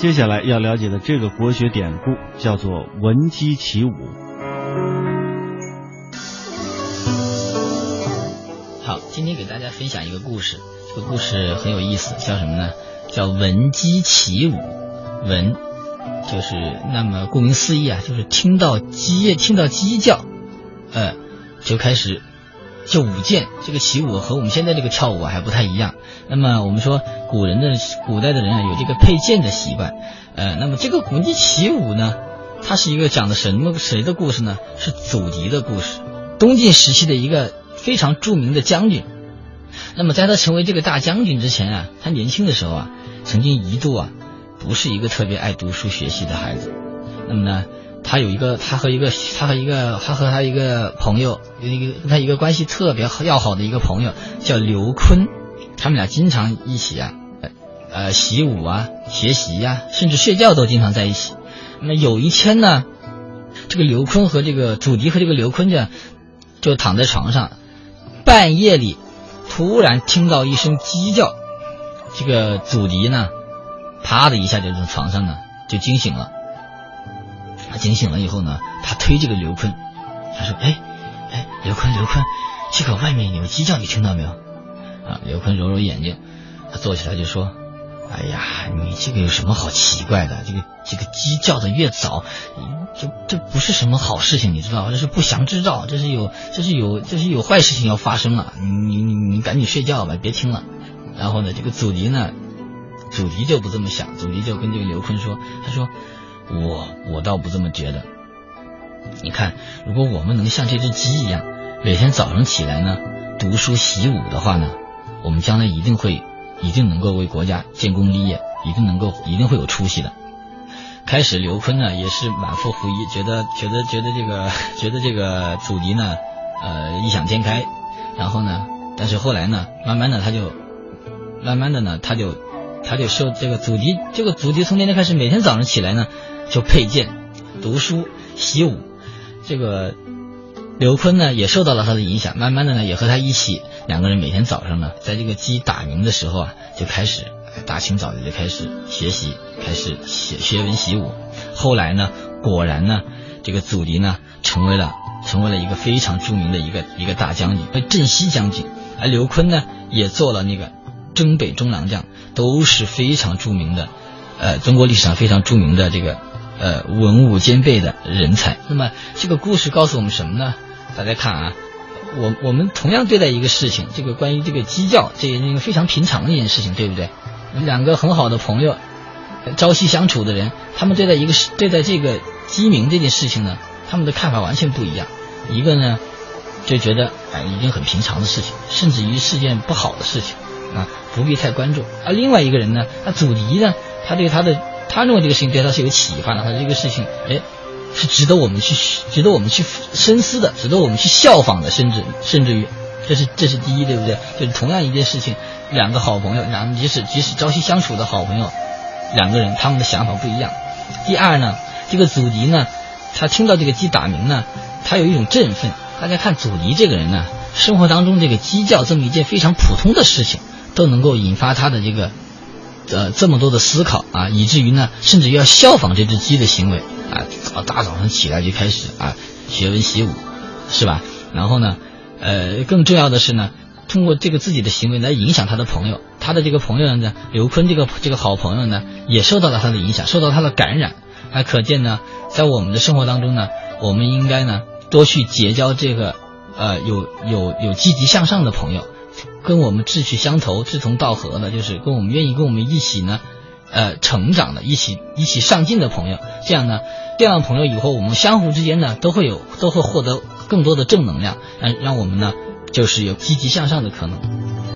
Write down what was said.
接下来要了解的这个国学典故叫做“闻鸡起舞”。好，今天给大家分享一个故事，这个故事很有意思，叫什么呢？叫“闻鸡起舞”。闻，就是那么顾名思义啊，就是听到鸡听到鸡叫，呃，就开始就舞剑。这个起舞和我们现在这个跳舞还不太一样。那么我们说古人的古代的人啊，有这个佩剑的习惯。呃，那么这个闻鸡起舞呢，它是一个讲的什么谁的故事呢？是祖狄的故事，东晋时期的一个非常著名的将军。那么在他成为这个大将军之前啊，他年轻的时候啊，曾经一度啊。不是一个特别爱读书学习的孩子，那么呢，他有一个，他和一个，他和一个，他和他一个朋友，一个跟他一个关系特别要好的一个朋友叫刘坤，他们俩经常一起啊，呃，习武啊，学习呀，甚至睡觉都经常在一起。那有一天呢，这个刘坤和这个祖迪和这个刘坤就就躺在床上，半夜里突然听到一声鸡叫，这个祖迪呢。啪的一下就从床上呢就惊醒了，他惊醒了以后呢，他推这个刘坤，他说：“哎，哎，刘坤，刘坤，这个外面有鸡叫，你听到没有？”啊，刘坤揉揉眼睛，他坐起来就说：“哎呀，你这个有什么好奇怪的？这个这个鸡叫的越早，这这不是什么好事情，你知道吗？这是不祥之兆，这是有这是有这是有坏事情要发生了。你你你赶紧睡觉吧，别听了。然后呢，这个祖迪呢。”祖迪就不这么想，祖迪就跟这个刘坤说：“他说，我我倒不这么觉得。你看，如果我们能像这只鸡一样，每天早上起来呢，读书习武的话呢，我们将来一定会，一定能够为国家建功立业，一定能够，一定会有出息的。”开始，刘坤呢也是满腹狐疑，觉得觉得觉得这个觉得这个祖籍呢，呃，异想天开。然后呢，但是后来呢，慢慢的他就，慢慢的呢，他就。他就受这个祖籍，这个祖籍从那天开始，每天早上起来呢，就佩剑、读书、习武。这个刘坤呢，也受到了他的影响，慢慢的呢，也和他一起，两个人每天早上呢，在这个鸡打鸣的时候啊，就开始大清早的就开始学习，开始学学文习武。后来呢，果然呢，这个祖迪呢，成为了成为了一个非常著名的一个一个大将军，镇西将军。而刘坤呢，也做了那个。征北中郎将都是非常著名的，呃，中国历史上非常著名的这个呃文武兼备的人才。那么这个故事告诉我们什么呢？大家看啊，我我们同样对待一个事情，这个关于这个鸡叫，这也是一个非常平常的一件事情，对不对？两个很好的朋友，朝夕相处的人，他们对待一个，对待这个鸡鸣这件事情呢，他们的看法完全不一样。一个呢就觉得哎，一件很平常的事情，甚至于是件不好的事情。啊，不必太关注。而另外一个人呢，那祖迪呢，他对他的，他认为这个事情对他是有启发的，他这个事情，哎，是值得我们去，值得我们去深思的，值得我们去效仿的，甚至甚至于，这是这是第一，对不对？就是同样一件事情，两个好朋友，两即使即使朝夕相处的好朋友，两个人他们的想法不一样。第二呢，这个祖迪呢，他听到这个鸡打鸣呢，他有一种振奋。大家看祖迪这个人呢，生活当中这个鸡叫这么一件非常普通的事情。都能够引发他的这个，呃，这么多的思考啊，以至于呢，甚至要效仿这只鸡的行为啊，大早上起来就开始啊学文习武，是吧？然后呢，呃，更重要的是呢，通过这个自己的行为来影响他的朋友，他的这个朋友呢，刘坤这个这个好朋友呢，也受到了他的影响，受到他的感染。还可见呢，在我们的生活当中呢，我们应该呢多去结交这个呃有有有积极向上的朋友。跟我们志趣相投、志同道合的，就是跟我们愿意跟我们一起呢，呃，成长的，一起一起上进的朋友。这样呢，这样的朋友以后我们相互之间呢，都会有都会获得更多的正能量，让让我们呢，就是有积极向上的可能。